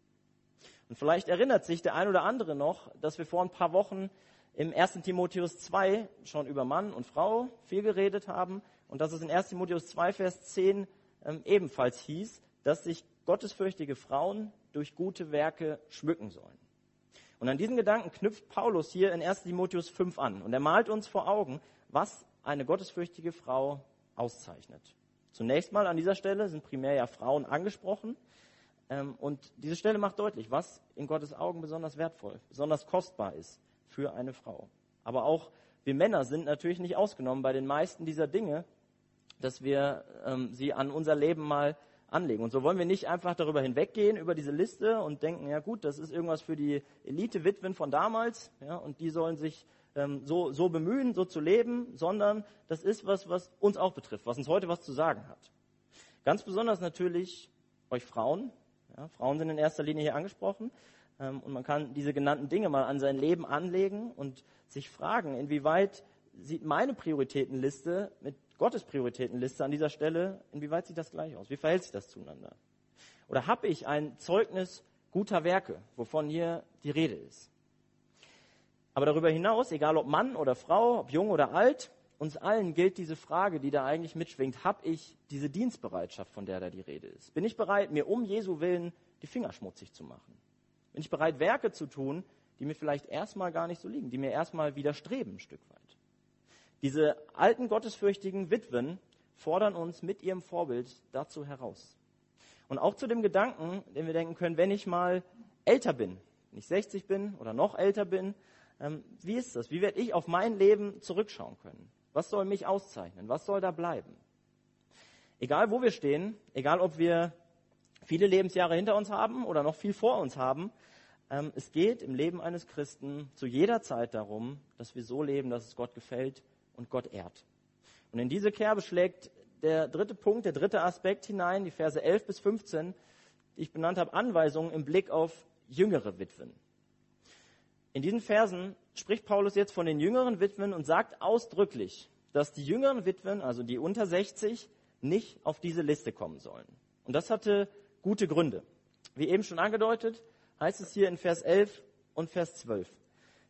S1: Und vielleicht erinnert sich der ein oder andere noch, dass wir vor ein paar Wochen im 1. Timotheus 2 schon über Mann und Frau viel geredet haben und dass es in 1. Timotheus 2, Vers 10 ähm, ebenfalls hieß, dass sich gottesfürchtige Frauen durch gute Werke schmücken sollen. Und an diesen Gedanken knüpft Paulus hier in 1 Timotheus 5 an und er malt uns vor Augen, was eine gottesfürchtige Frau auszeichnet. Zunächst mal an dieser Stelle sind primär ja Frauen angesprochen. Ähm, und diese Stelle macht deutlich, was in Gottes Augen besonders wertvoll, besonders kostbar ist für eine Frau. Aber auch wir Männer sind natürlich nicht ausgenommen bei den meisten dieser Dinge, dass wir ähm, sie an unser Leben mal anlegen. Und so wollen wir nicht einfach darüber hinweggehen, über diese Liste und denken, ja gut, das ist irgendwas für die Elite-Witwen von damals, ja, und die sollen sich ähm, so, so bemühen, so zu leben, sondern das ist was, was uns auch betrifft, was uns heute was zu sagen hat. Ganz besonders natürlich euch Frauen. Ja, Frauen sind in erster Linie hier angesprochen. Ähm, und man kann diese genannten Dinge mal an sein Leben anlegen und sich fragen, inwieweit sieht meine Prioritätenliste mit Gottes Prioritätenliste an dieser Stelle, inwieweit sieht das gleich aus? Wie verhält sich das zueinander? Oder habe ich ein Zeugnis guter Werke, wovon hier die Rede ist? Aber darüber hinaus, egal ob Mann oder Frau, ob jung oder alt, uns allen gilt diese Frage, die da eigentlich mitschwingt, habe ich diese Dienstbereitschaft, von der da die Rede ist? Bin ich bereit, mir um Jesu willen die Finger schmutzig zu machen? Bin ich bereit, Werke zu tun, die mir vielleicht erstmal gar nicht so liegen, die mir erstmal widerstreben ein Stück weit? Diese alten gottesfürchtigen Witwen fordern uns mit ihrem Vorbild dazu heraus. Und auch zu dem Gedanken, den wir denken können, wenn ich mal älter bin, wenn ich 60 bin oder noch älter bin, wie ist das? Wie werde ich auf mein Leben zurückschauen können? Was soll mich auszeichnen? Was soll da bleiben? Egal wo wir stehen, egal ob wir viele Lebensjahre hinter uns haben oder noch viel vor uns haben, ähm, es geht im Leben eines Christen zu jeder Zeit darum, dass wir so leben, dass es Gott gefällt und Gott ehrt. Und in diese Kerbe schlägt der dritte Punkt, der dritte Aspekt hinein, die Verse 11 bis 15, die ich benannt habe, Anweisungen im Blick auf jüngere Witwen. In diesen Versen spricht Paulus jetzt von den jüngeren Witwen und sagt ausdrücklich, dass die jüngeren Witwen, also die unter 60, nicht auf diese Liste kommen sollen. Und das hatte gute Gründe. Wie eben schon angedeutet, heißt es hier in Vers 11 und Vers 12.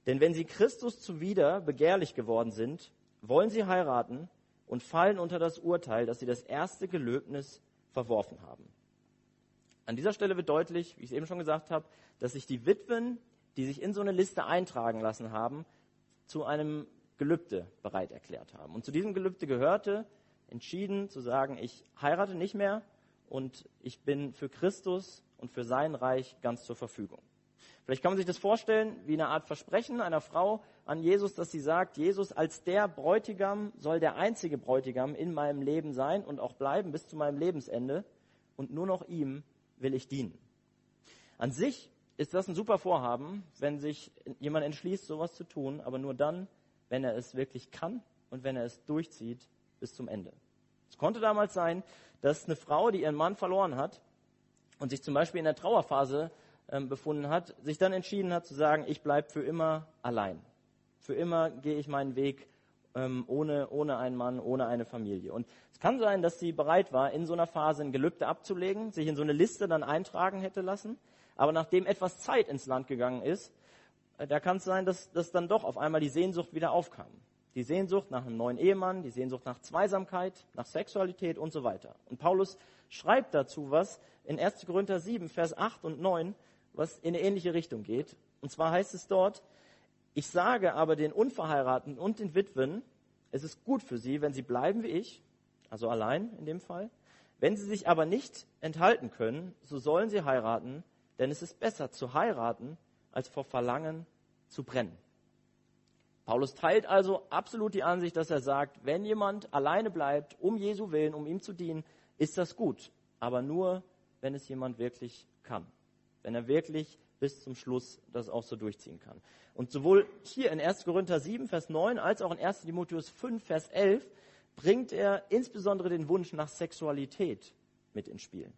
S1: Denn wenn sie Christus zuwider begehrlich geworden sind, wollen sie heiraten und fallen unter das Urteil, dass sie das erste Gelöbnis verworfen haben. An dieser Stelle wird deutlich, wie ich es eben schon gesagt habe, dass sich die Witwen, die sich in so eine Liste eintragen lassen haben, zu einem Gelübde bereit erklärt haben. Und zu diesem Gelübde gehörte, entschieden zu sagen, ich heirate nicht mehr und ich bin für Christus und für sein Reich ganz zur Verfügung. Vielleicht kann man sich das vorstellen wie eine Art Versprechen einer Frau an Jesus, dass sie sagt, Jesus als der Bräutigam soll der einzige Bräutigam in meinem Leben sein und auch bleiben bis zu meinem Lebensende und nur noch ihm will ich dienen. An sich ist das ein super Vorhaben, wenn sich jemand entschließt, sowas zu tun, aber nur dann, wenn er es wirklich kann und wenn er es durchzieht bis zum Ende. Es konnte damals sein, dass eine Frau, die ihren Mann verloren hat und sich zum Beispiel in der Trauerphase ähm, befunden hat, sich dann entschieden hat zu sagen, ich bleibe für immer allein. Für immer gehe ich meinen Weg ähm, ohne, ohne einen Mann, ohne eine Familie. Und es kann sein, dass sie bereit war, in so einer Phase ein Gelübde abzulegen, sich in so eine Liste dann eintragen hätte lassen. Aber nachdem etwas Zeit ins Land gegangen ist, äh, da kann es sein, dass, dass dann doch auf einmal die Sehnsucht wieder aufkam. Die Sehnsucht nach einem neuen Ehemann, die Sehnsucht nach Zweisamkeit, nach Sexualität und so weiter. Und Paulus schreibt dazu was in 1. Korinther 7, Vers 8 und 9, was in eine ähnliche Richtung geht. Und zwar heißt es dort, ich sage aber den Unverheirateten und den Witwen, es ist gut für sie, wenn sie bleiben wie ich, also allein in dem Fall. Wenn sie sich aber nicht enthalten können, so sollen sie heiraten, denn es ist besser zu heiraten, als vor Verlangen zu brennen. Paulus teilt also absolut die Ansicht, dass er sagt, wenn jemand alleine bleibt, um Jesu willen, um ihm zu dienen, ist das gut, aber nur, wenn es jemand wirklich kann wenn er wirklich bis zum Schluss das auch so durchziehen kann. Und sowohl hier in 1. Korinther 7, Vers 9, als auch in 1. Timotheus 5, Vers 11 bringt er insbesondere den Wunsch nach Sexualität mit ins Spiel.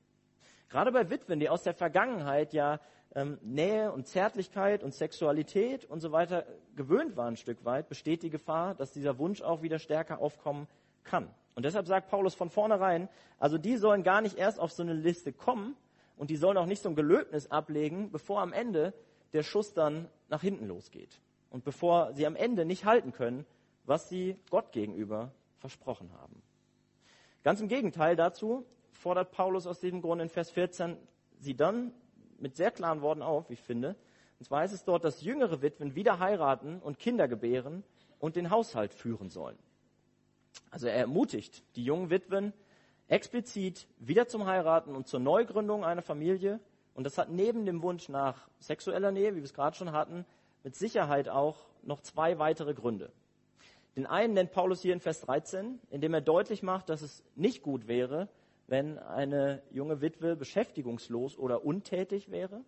S1: Gerade bei Witwen, die aus der Vergangenheit ja ähm, Nähe und Zärtlichkeit und Sexualität und so weiter gewöhnt waren ein Stück weit, besteht die Gefahr, dass dieser Wunsch auch wieder stärker aufkommen kann. Und deshalb sagt Paulus von vornherein, also die sollen gar nicht erst auf so eine Liste kommen und die sollen auch nicht so ein Gelöbnis ablegen, bevor am Ende der Schuss dann nach hinten losgeht. Und bevor sie am Ende nicht halten können, was sie Gott gegenüber versprochen haben. Ganz im Gegenteil dazu fordert Paulus aus diesem Grund in Vers 14 sie dann mit sehr klaren Worten auf, ich finde. Und zwar heißt es dort, dass jüngere Witwen wieder heiraten und Kinder gebären und den Haushalt führen sollen. Also er ermutigt die jungen Witwen explizit wieder zum Heiraten und zur Neugründung einer Familie. Und das hat neben dem Wunsch nach sexueller Nähe, wie wir es gerade schon hatten, mit Sicherheit auch noch zwei weitere Gründe. Den einen nennt Paulus hier in Vers 13, indem er deutlich macht, dass es nicht gut wäre, wenn eine junge Witwe beschäftigungslos oder untätig wäre.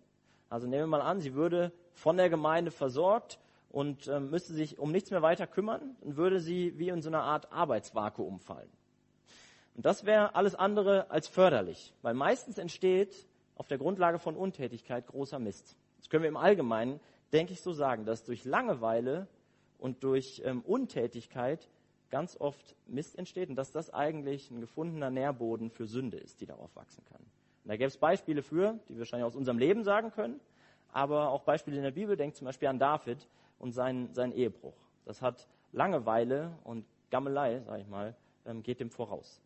S1: Also nehmen wir mal an, sie würde von der Gemeinde versorgt und äh, müsste sich um nichts mehr weiter kümmern, dann würde sie wie in so einer Art Arbeitsvakuum fallen. Und das wäre alles andere als förderlich, weil meistens entsteht auf der Grundlage von Untätigkeit großer Mist. Das können wir im Allgemeinen, denke ich, so sagen, dass durch Langeweile und durch ähm, Untätigkeit ganz oft Mist entsteht und dass das eigentlich ein gefundener Nährboden für Sünde ist, die darauf wachsen kann. Und da gäbe es Beispiele für, die wir wahrscheinlich aus unserem Leben sagen können, aber auch Beispiele in der Bibel. Denkt zum Beispiel an David und seinen, seinen Ehebruch. Das hat Langeweile und Gammelei, sage ich mal, ähm, geht dem voraus.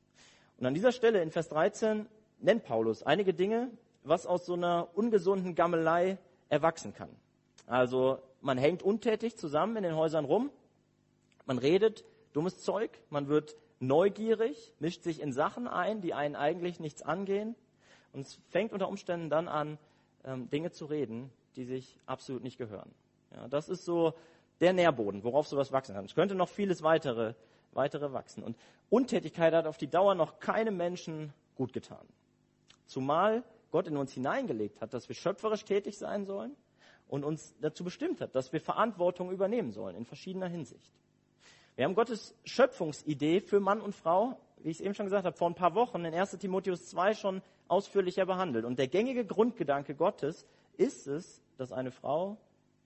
S1: Und an dieser Stelle in Vers 13 nennt Paulus einige Dinge, was aus so einer ungesunden Gammelei erwachsen kann. Also man hängt untätig zusammen in den Häusern rum, man redet dummes Zeug, man wird neugierig, mischt sich in Sachen ein, die einen eigentlich nichts angehen und es fängt unter Umständen dann an, ähm, Dinge zu reden, die sich absolut nicht gehören. Ja, das ist so der Nährboden, worauf sowas wachsen kann. Es könnte noch vieles weitere, weitere wachsen. Und Untätigkeit hat auf die Dauer noch keinem Menschen gut getan. Zumal Gott in uns hineingelegt hat, dass wir schöpferisch tätig sein sollen und uns dazu bestimmt hat, dass wir Verantwortung übernehmen sollen in verschiedener Hinsicht. Wir haben Gottes Schöpfungsidee für Mann und Frau, wie ich es eben schon gesagt habe, vor ein paar Wochen in 1 Timotheus 2 schon ausführlicher behandelt. Und der gängige Grundgedanke Gottes ist es, dass eine Frau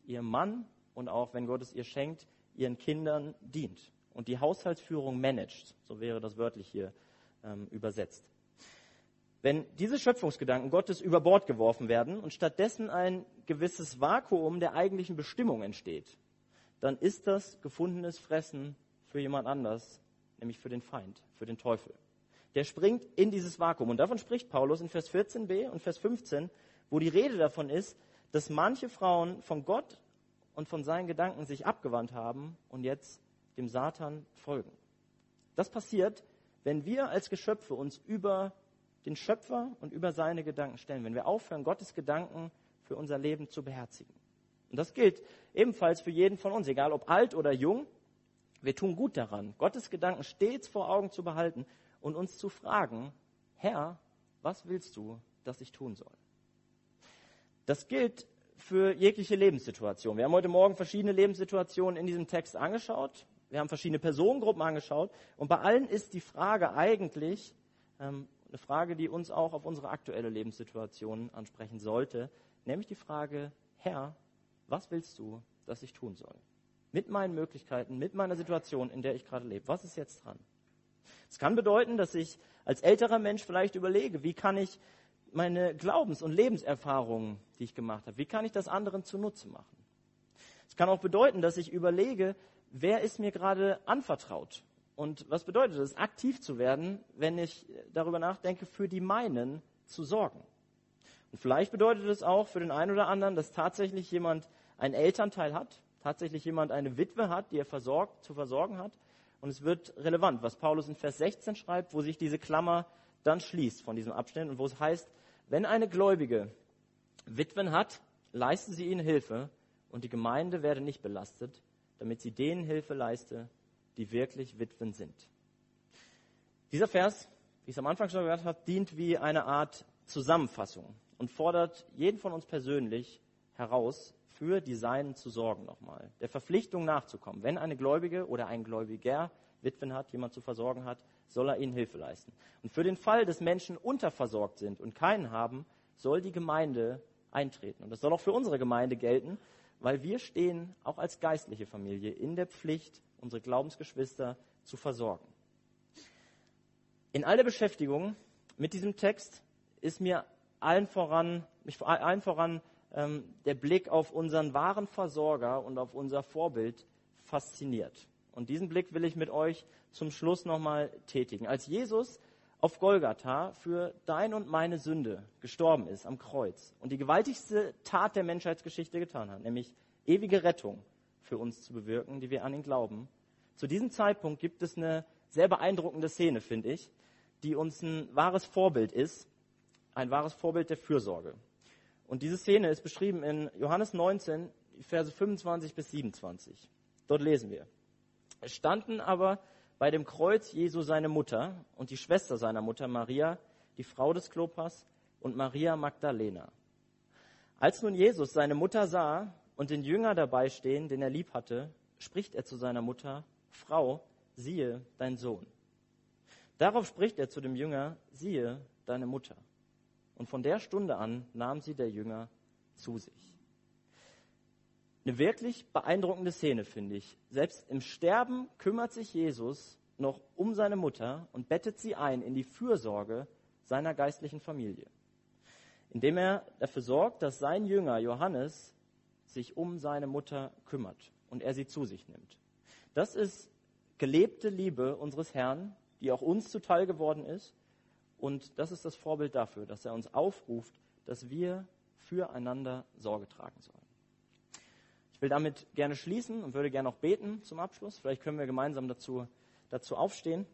S1: ihrem Mann und auch, wenn Gott es ihr schenkt, ihren Kindern dient und die Haushaltsführung managt. So wäre das wörtlich hier ähm, übersetzt. Wenn diese Schöpfungsgedanken Gottes über Bord geworfen werden und stattdessen ein gewisses Vakuum der eigentlichen Bestimmung entsteht, dann ist das gefundenes Fressen für jemand anders, nämlich für den Feind, für den Teufel. Der springt in dieses Vakuum. Und davon spricht Paulus in Vers 14b und Vers 15, wo die Rede davon ist, dass manche Frauen von Gott und von seinen Gedanken sich abgewandt haben und jetzt dem Satan folgen. Das passiert, wenn wir als Geschöpfe uns über den Schöpfer und über seine Gedanken stellen, wenn wir aufhören, Gottes Gedanken für unser Leben zu beherzigen. Und das gilt ebenfalls für jeden von uns, egal ob alt oder jung. Wir tun gut daran, Gottes Gedanken stets vor Augen zu behalten und uns zu fragen, Herr, was willst du, dass ich tun soll? Das gilt für jegliche Lebenssituation. Wir haben heute Morgen verschiedene Lebenssituationen in diesem Text angeschaut. Wir haben verschiedene Personengruppen angeschaut. Und bei allen ist die Frage eigentlich ähm, eine Frage, die uns auch auf unsere aktuelle Lebenssituation ansprechen sollte. Nämlich die Frage, Herr, was willst du, dass ich tun soll? Mit meinen Möglichkeiten, mit meiner Situation, in der ich gerade lebe. Was ist jetzt dran? Es kann bedeuten, dass ich als älterer Mensch vielleicht überlege, wie kann ich meine Glaubens- und Lebenserfahrungen, die ich gemacht habe, wie kann ich das anderen zunutze machen? Es kann auch bedeuten, dass ich überlege, wer ist mir gerade anvertraut? Und was bedeutet es, aktiv zu werden, wenn ich darüber nachdenke, für die meinen zu sorgen? Und vielleicht bedeutet es auch für den einen oder anderen, dass tatsächlich jemand einen Elternteil hat, tatsächlich jemand eine Witwe hat, die er versorgt, zu versorgen hat. Und es wird relevant, was Paulus in Vers 16 schreibt, wo sich diese Klammer dann schließt von diesem Abschnitt und wo es heißt, wenn eine Gläubige Witwen hat, leisten sie ihnen Hilfe und die Gemeinde werde nicht belastet, damit sie denen Hilfe leiste, die wirklich Witwen sind. Dieser Vers, wie ich es am Anfang schon gesagt habe, dient wie eine Art Zusammenfassung und fordert jeden von uns persönlich heraus, für die Seinen zu sorgen nochmal, der Verpflichtung nachzukommen. Wenn eine Gläubige oder ein Gläubiger Witwen hat, jemand zu versorgen hat, soll er ihnen Hilfe leisten. Und für den Fall, dass Menschen unterversorgt sind und keinen haben, soll die Gemeinde eintreten. Und das soll auch für unsere Gemeinde gelten, weil wir stehen auch als geistliche Familie in der Pflicht, unsere Glaubensgeschwister zu versorgen. In all der Beschäftigung mit diesem Text ist mir allen voran, mich allen voran ähm, der Blick auf unseren wahren Versorger und auf unser Vorbild fasziniert. Und diesen Blick will ich mit euch zum Schluss nochmal tätigen. Als Jesus auf Golgatha für dein und meine Sünde gestorben ist am Kreuz und die gewaltigste Tat der Menschheitsgeschichte getan hat, nämlich ewige Rettung für uns zu bewirken, die wir an ihn glauben. Zu diesem Zeitpunkt gibt es eine sehr beeindruckende Szene, finde ich, die uns ein wahres Vorbild ist, ein wahres Vorbild der Fürsorge. Und diese Szene ist beschrieben in Johannes 19, Verse 25 bis 27. Dort lesen wir. Es standen aber bei dem Kreuz Jesu seine Mutter und die Schwester seiner Mutter Maria, die Frau des Klopas, und Maria Magdalena. Als nun Jesus seine Mutter sah und den Jünger dabei stehen, den er lieb hatte, spricht er zu seiner Mutter, Frau, siehe dein Sohn. Darauf spricht er zu dem Jünger, siehe deine Mutter. Und von der Stunde an nahm sie der Jünger zu sich. Eine wirklich beeindruckende Szene, finde ich. Selbst im Sterben kümmert sich Jesus noch um seine Mutter und bettet sie ein in die Fürsorge seiner geistlichen Familie, indem er dafür sorgt, dass sein Jünger Johannes sich um seine Mutter kümmert und er sie zu sich nimmt. Das ist gelebte Liebe unseres Herrn, die auch uns zuteil geworden ist. Und das ist das Vorbild dafür, dass er uns aufruft, dass wir füreinander Sorge tragen sollen will damit gerne schließen und würde gerne noch beten zum Abschluss. Vielleicht können wir gemeinsam dazu, dazu aufstehen.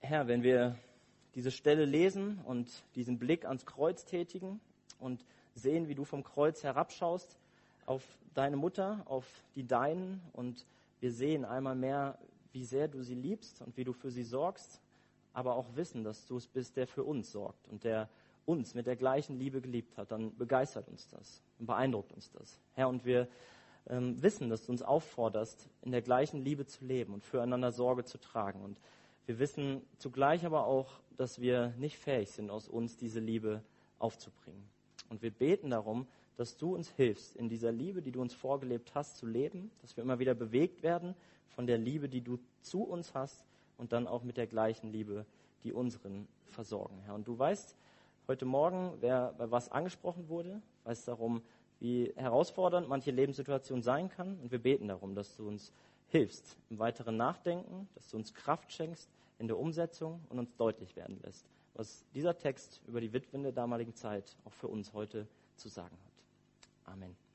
S1: Herr, wenn wir diese Stelle lesen und diesen Blick ans Kreuz tätigen und sehen, wie du vom Kreuz herabschaust auf deine Mutter, auf die Deinen und wir sehen einmal mehr, wie sehr du sie liebst und wie du für sie sorgst, aber auch wissen, dass du es bist, der für uns sorgt und der uns mit der gleichen Liebe geliebt hat, dann begeistert uns das und beeindruckt uns das. Herr, und wir ähm, wissen, dass du uns aufforderst, in der gleichen Liebe zu leben und füreinander Sorge zu tragen. Und wir wissen zugleich aber auch, dass wir nicht fähig sind, aus uns diese Liebe aufzubringen. Und wir beten darum, dass du uns hilfst, in dieser Liebe, die du uns vorgelebt hast, zu leben, dass wir immer wieder bewegt werden von der Liebe, die du zu uns hast und dann auch mit der gleichen Liebe, die unseren versorgen, Herr. Und du weißt heute Morgen, wer bei was angesprochen wurde, weißt darum, wie herausfordernd manche Lebenssituation sein kann. Und wir beten darum, dass du uns hilfst im weiteren Nachdenken, dass du uns Kraft schenkst in der Umsetzung und uns deutlich werden lässt, was dieser Text über die Witwen der damaligen Zeit auch für uns heute zu sagen hat. Amen.